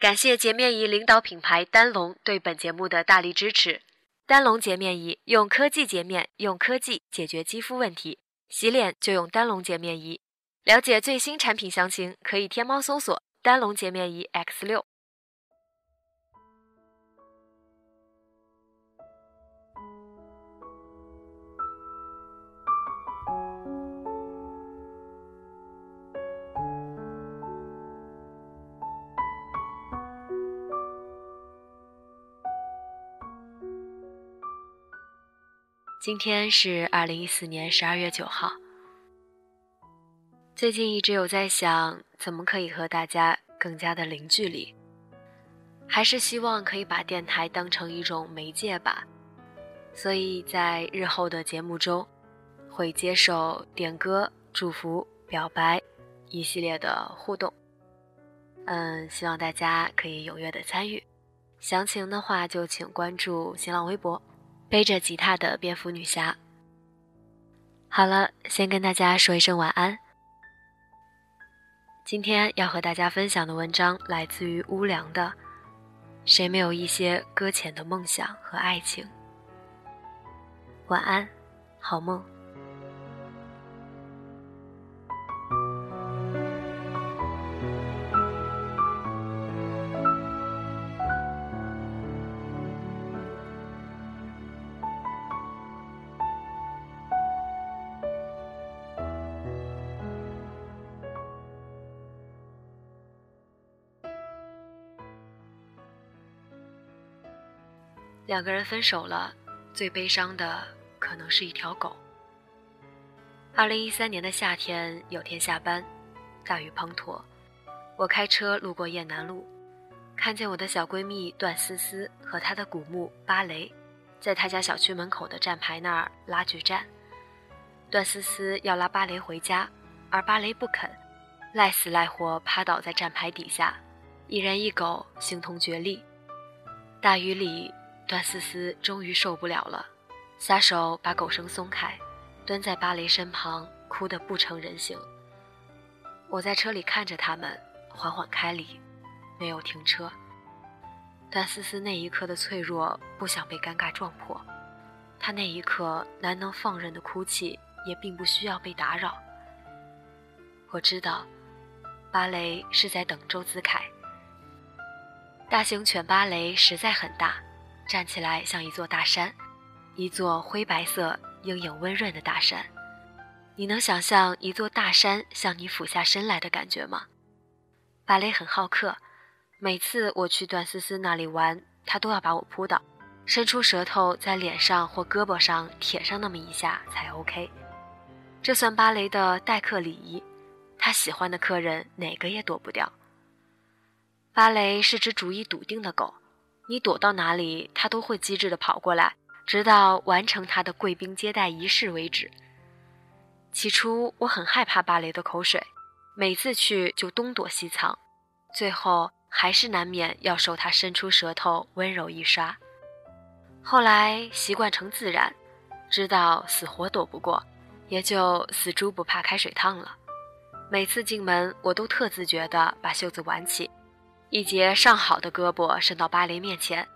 感谢洁面仪领导品牌丹龙对本节目的大力支持。丹龙洁面仪用科技洁面，用科技解决肌肤问题，洗脸就用丹龙洁面仪。了解最新产品详情，可以天猫搜索“丹龙洁面仪 X 六”。今天是二零一四年十二月九号。最近一直有在想，怎么可以和大家更加的零距离，还是希望可以把电台当成一种媒介吧。所以在日后的节目中，会接受点歌、祝福、表白一系列的互动。嗯，希望大家可以踊跃的参与。详情的话，就请关注新浪微博。背着吉他的蝙蝠女侠。好了，先跟大家说一声晚安。今天要和大家分享的文章来自于乌良的《谁没有一些搁浅的梦想和爱情》。晚安，好梦。两个人分手了，最悲伤的可能是一条狗。二零一三年的夏天，有天下班，大雨滂沱，我开车路过雁南路，看见我的小闺蜜段思思和她的古墓芭蕾，在她家小区门口的站牌那儿拉锯战。段思思要拉芭蕾回家，而芭蕾不肯，赖死赖活趴倒在站牌底下，一人一狗形同绝力。大雨里。段思思终于受不了了，撒手把狗绳松开，蹲在芭蕾身旁，哭得不成人形。我在车里看着他们缓缓开离，没有停车。段思思那一刻的脆弱不想被尴尬撞破，她那一刻难能放任的哭泣也并不需要被打扰。我知道，芭蕾是在等周子凯。大型犬芭蕾实在很大。站起来像一座大山，一座灰白色、阴影温润的大山。你能想象一座大山向你俯下身来的感觉吗？芭蕾很好客，每次我去段思思那里玩，他都要把我扑倒，伸出舌头在脸上或胳膊上舔上那么一下才 OK。这算芭蕾的待客礼仪，他喜欢的客人哪个也躲不掉。芭蕾是只主意笃定的狗。你躲到哪里，他都会机智地跑过来，直到完成他的贵宾接待仪式为止。起初我很害怕芭蕾的口水，每次去就东躲西藏，最后还是难免要受他伸出舌头温柔一刷。后来习惯成自然，知道死活躲不过，也就死猪不怕开水烫了。每次进门，我都特自觉地把袖子挽起。一截上好的胳膊伸到芭蕾面前，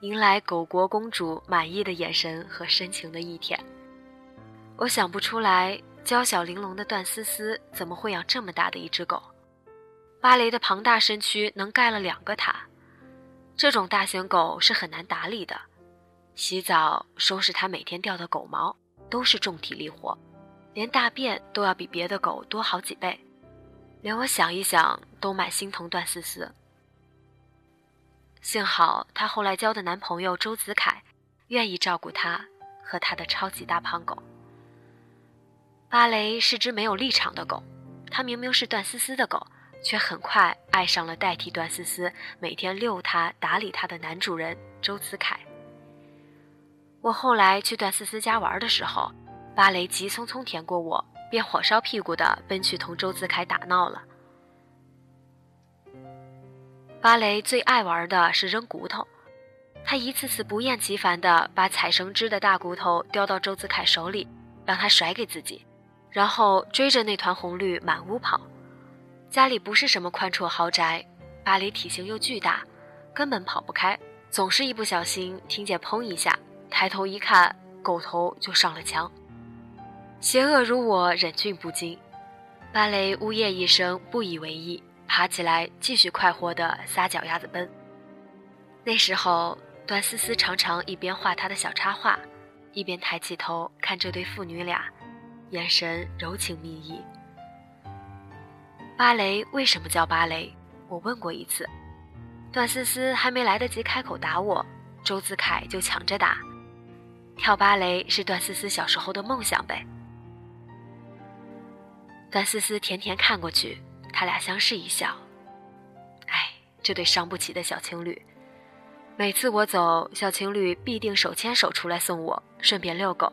迎来狗国公主满意的眼神和深情的一舔。我想不出来，娇小玲珑的段思思怎么会养这么大的一只狗？芭蕾的庞大身躯能盖了两个塔。这种大型狗是很难打理的，洗澡、收拾它每天掉的狗毛都是重体力活，连大便都要比别的狗多好几倍。连我想一想都蛮心疼段思思。幸好她后来交的男朋友周子凯，愿意照顾她，和她的超级大胖狗。芭蕾是只没有立场的狗，它明明是段思思的狗，却很快爱上了代替段思思每天遛它、打理它的男主人周子凯。我后来去段思思家玩的时候，芭蕾急匆匆舔过我，便火烧屁股的奔去同周子凯打闹了。芭蕾最爱玩的是扔骨头，他一次次不厌其烦地把采绳枝的大骨头叼到周子凯手里，让他甩给自己，然后追着那团红绿满屋跑。家里不是什么宽绰豪宅，芭蕾体型又巨大，根本跑不开，总是一不小心听见砰一下，抬头一看，狗头就上了墙。邪恶如我，忍俊不禁，芭蕾呜咽一声，不以为意。爬起来，继续快活地撒脚丫子奔。那时候，段思思常常一边画她的小插画，一边抬起头看这对父女俩，眼神柔情蜜意。芭蕾为什么叫芭蕾？我问过一次，段思思还没来得及开口打我，周子凯就抢着打。跳芭蕾是段思思小时候的梦想呗。段思思甜甜看过去。他俩相视一笑，哎，这对伤不起的小情侣。每次我走，小情侣必定手牵手出来送我，顺便遛狗。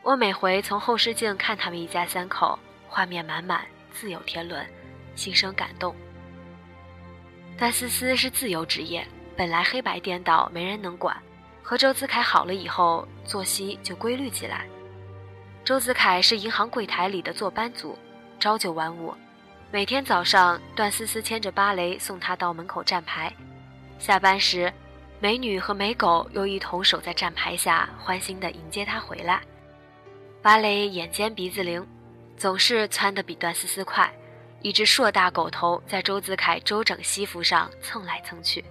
我每回从后视镜看他们一家三口，画面满满，自有天伦，心生感动。段思思是自由职业，本来黑白颠倒，没人能管。和周子凯好了以后，作息就规律起来。周子凯是银行柜台里的坐班族，朝九晚五。每天早上，段思思牵着芭蕾送他到门口站牌。下班时，美女和美狗又一同守在站牌下，欢欣地迎接他回来。芭蕾眼尖鼻子灵，总是窜得比段思思快。一只硕大狗头在周子凯周整西服上蹭来蹭去。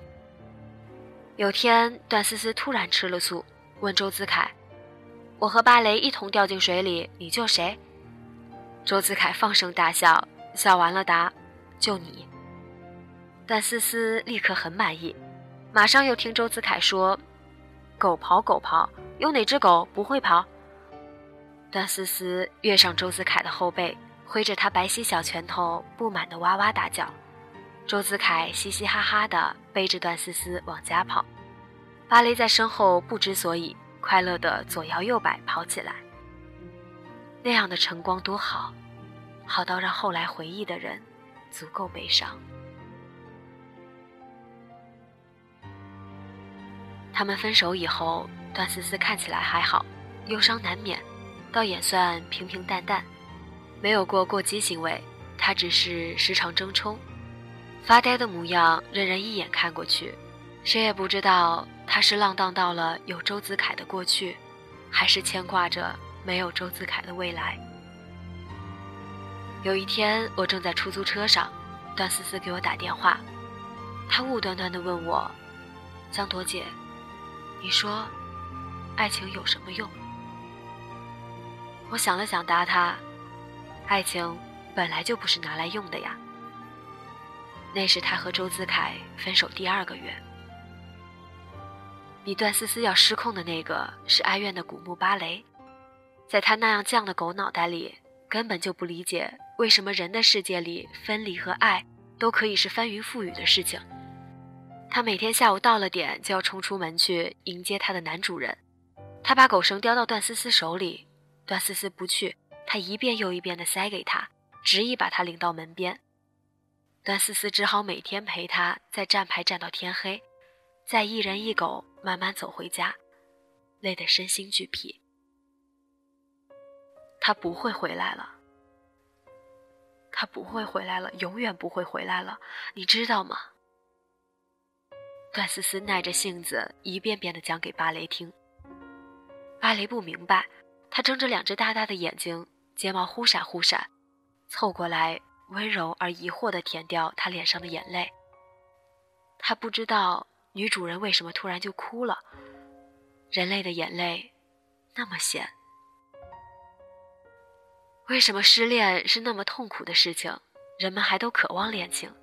有天，段思思突然吃了醋，问周子凯：“我和芭蕾一同掉进水里，你救谁？”周子凯放声大笑。笑完了，答：“就你。”段思思立刻很满意，马上又听周子凯说：“狗刨狗刨，有哪只狗不会刨？”段思思跃上周子凯的后背，挥着他白皙小拳头，不满的哇哇大叫。周子凯嘻嘻哈哈的背着段思思往家跑，芭蕾在身后不知所以，快乐的左摇右摆跑起来。那样的晨光多好。好到让后来回忆的人足够悲伤。他们分手以后，段思思看起来还好，忧伤难免，倒也算平平淡淡，没有过过激行为。他只是时常争冲，发呆的模样，任人一眼看过去，谁也不知道他是浪荡到了有周子凯的过去，还是牵挂着没有周子凯的未来。有一天，我正在出租车上，段思思给我打电话，她雾端端地问我：“江朵姐，你说，爱情有什么用？”我想了想，答她：“爱情本来就不是拿来用的呀。”那是她和周子凯分手第二个月，比段思思要失控的那个是哀怨的古墓芭蕾，在他那样犟的狗脑袋里。根本就不理解为什么人的世界里分离和爱都可以是翻云覆雨的事情。他每天下午到了点就要冲出门去迎接他的男主人。他把狗绳叼到段思思手里，段思思不去，他一遍又一遍地塞给他，执意把他领到门边。段思思只好每天陪他在站牌站到天黑，再一人一狗慢慢走回家，累得身心俱疲。他不会回来了，他不会回来了，永远不会回来了，你知道吗？段思思耐着性子一遍遍地讲给芭蕾听。芭蕾不明白，他睁着两只大大的眼睛，睫毛忽闪忽闪，凑过来温柔而疑惑地舔掉他脸上的眼泪。他不知道女主人为什么突然就哭了，人类的眼泪那么咸。为什么失恋是那么痛苦的事情，人们还都渴望恋情？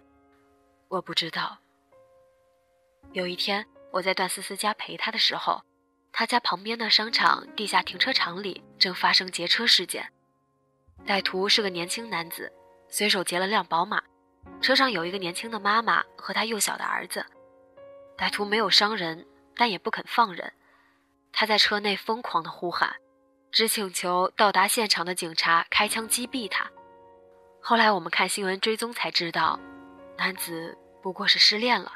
我不知道。有一天，我在段思思家陪她的时候，她家旁边的商场地下停车场里正发生劫车事件，歹徒是个年轻男子，随手劫了辆宝马，车上有一个年轻的妈妈和他幼小的儿子。歹徒没有伤人，但也不肯放人，他在车内疯狂的呼喊，只请求到达现场的警察开枪击毙他。后来我们看新闻追踪才知道，男子不过是失恋了，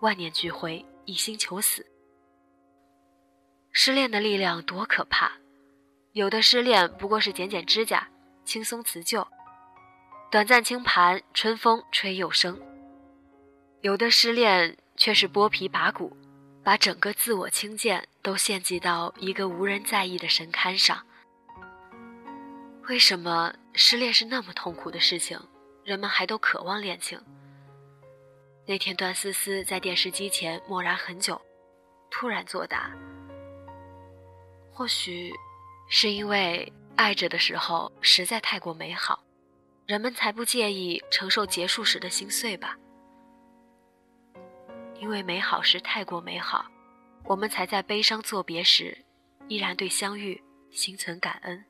万念俱灰，一心求死。失恋的力量多可怕！有的失恋不过是剪剪指甲，轻松辞旧，短暂清盘，春风吹又生；有的失恋却是剥皮拔骨，把整个自我轻贱都献祭到一个无人在意的神龛上。为什么失恋是那么痛苦的事情，人们还都渴望恋情？那天，段思思在电视机前默然很久，突然作答。或许，是因为爱着的时候实在太过美好，人们才不介意承受结束时的心碎吧。因为美好时太过美好，我们才在悲伤作别时，依然对相遇心存感恩。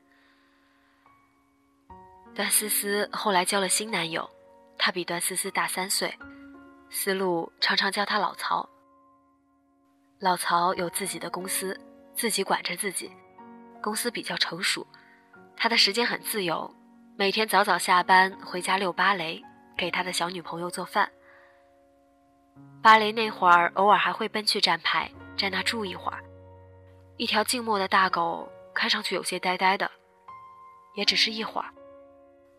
段思思后来交了新男友，他比段思思大三岁，思路常常叫他老曹。老曹有自己的公司。自己管着自己，公司比较成熟，他的时间很自由，每天早早下班回家遛芭蕾，给他的小女朋友做饭。芭蕾那会儿，偶尔还会奔去站牌，在那住一会儿。一条静默的大狗，看上去有些呆呆的，也只是一会儿。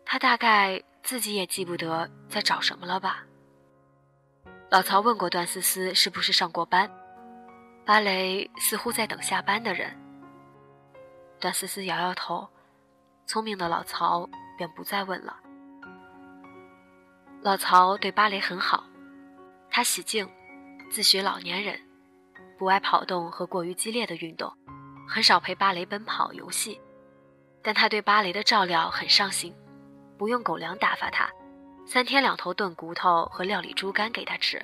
他大概自己也记不得在找什么了吧。老曹问过段思思是不是上过班。芭蕾似乎在等下班的人。段思思摇摇头，聪明的老曹便不再问了。老曹对芭蕾很好，他喜静，自诩老年人，不爱跑动和过于激烈的运动，很少陪芭蕾奔跑游戏。但他对芭蕾的照料很上心，不用狗粮打发他，三天两头炖骨头和料理猪肝给他吃。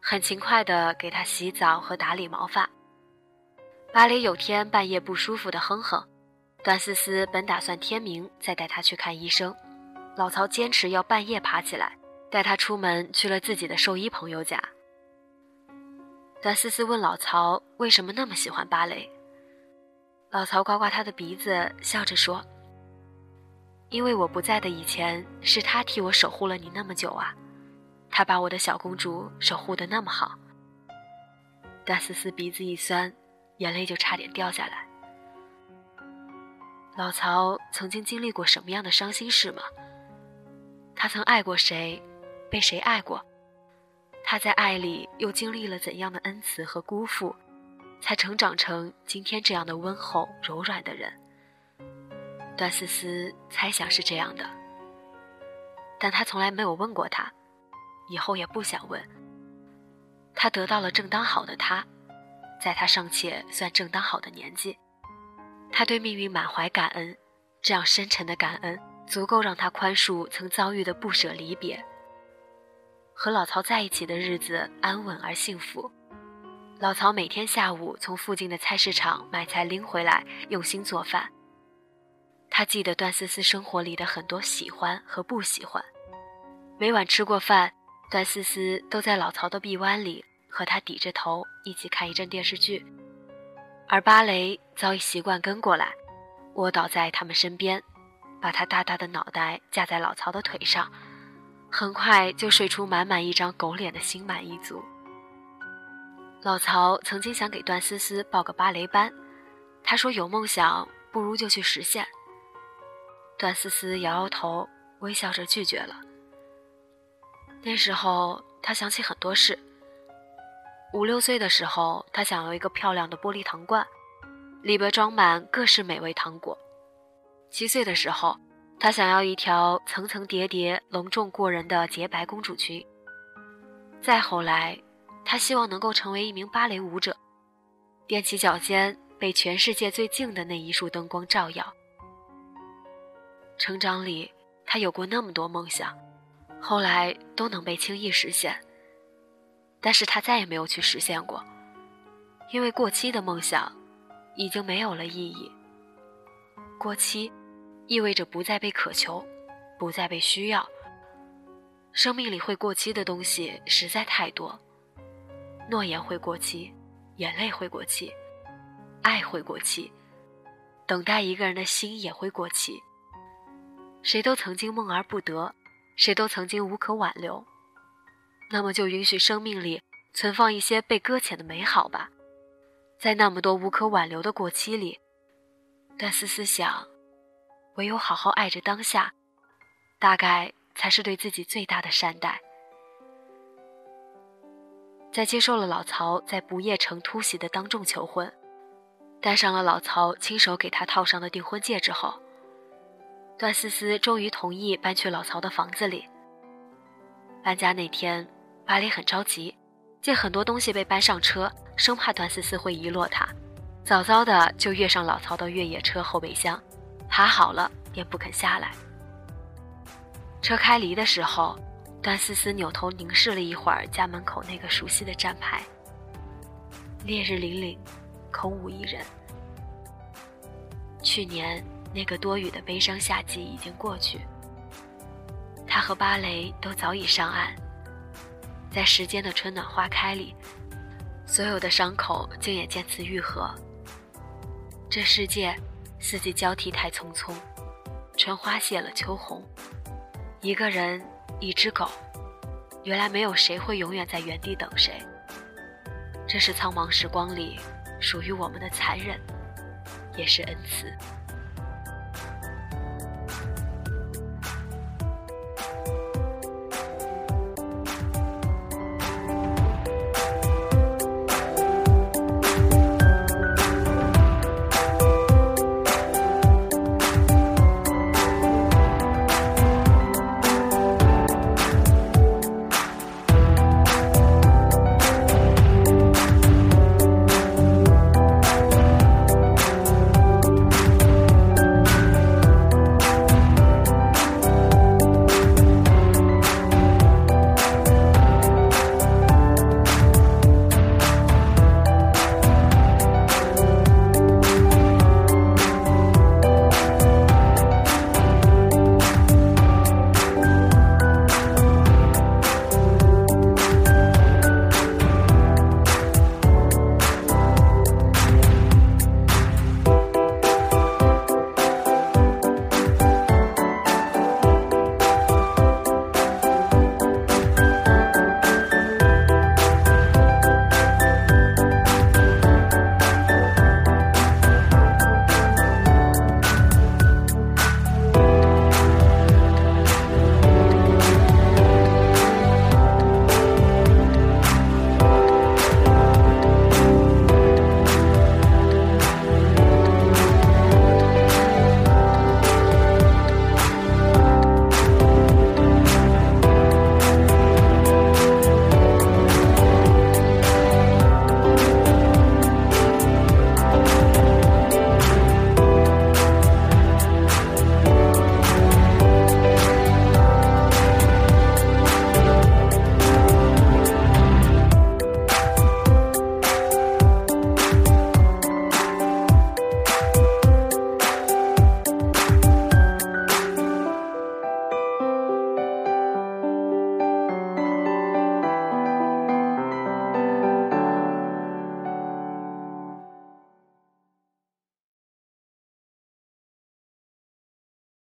很勤快地给他洗澡和打理毛发。芭蕾有天半夜不舒服的哼哼，段思思本打算天明再带他去看医生，老曹坚持要半夜爬起来带他出门去了自己的兽医朋友家。段思思问老曹为什么那么喜欢芭蕾，老曹刮刮他的鼻子，笑着说：“因为我不在的以前，是他替我守护了你那么久啊。”他把我的小公主守护的那么好，段思思鼻子一酸，眼泪就差点掉下来。老曹曾经经历过什么样的伤心事吗？他曾爱过谁，被谁爱过？他在爱里又经历了怎样的恩慈和辜负，才成长成今天这样的温厚柔软的人？段思思猜想是这样的，但他从来没有问过他。以后也不想问。他得到了正当好的他，在他尚且算正当好的年纪，他对命运满怀感恩，这样深沉的感恩足够让他宽恕曾遭遇的不舍离别。和老曹在一起的日子安稳而幸福。老曹每天下午从附近的菜市场买菜拎回来，用心做饭。他记得段思思生活里的很多喜欢和不喜欢，每晚吃过饭。段思思都在老曹的臂弯里，和他抵着头一起看一阵电视剧，而芭蕾早已习惯跟过来，窝倒在他们身边，把他大大的脑袋架在老曹的腿上，很快就睡出满满一张狗脸的心满意足。老曹曾经想给段思思报个芭蕾班，他说有梦想不如就去实现。段思思摇摇头，微笑着拒绝了。那时候，他想起很多事。五六岁的时候，他想要一个漂亮的玻璃糖罐，里边装满各式美味糖果。七岁的时候，他想要一条层层叠叠、隆重过人的洁白公主裙。再后来，他希望能够成为一名芭蕾舞者，踮起脚尖被全世界最静的那一束灯光照耀。成长里，他有过那么多梦想。后来都能被轻易实现，但是他再也没有去实现过，因为过期的梦想已经没有了意义。过期，意味着不再被渴求，不再被需要。生命里会过期的东西实在太多，诺言会过期，眼泪会过期，爱会过期，等待一个人的心也会过期。谁都曾经梦而不得，谁都曾经无可挽留。那么就允许生命里存放一些被搁浅的美好吧，在那么多无可挽留的过期里，段思思想，唯有好好爱着当下，大概。才是对自己最大的善待。在接受了老曹在不夜城突袭的当众求婚，戴上了老曹亲手给他套上的订婚戒之后，段思思终于同意搬去老曹的房子里。搬家那天，巴黎很着急，见很多东西被搬上车，生怕段思思会遗落他，早早的就跃上老曹的越野车后备箱，爬好了便不肯下来。车开离的时候，段思思扭头凝视了一会儿家门口那个熟悉的站牌。烈日凛凛，空无一人。去年那个多雨的悲伤夏季已经过去，他和芭蕾都早已上岸，在时间的春暖花开里，所有的伤口竟也渐次愈合。这世界，四季交替太匆匆，春花谢了秋红。一个人，一只狗，原来没有谁会永远在原地等谁。这是苍茫时光里属于我们的残忍，也是恩赐。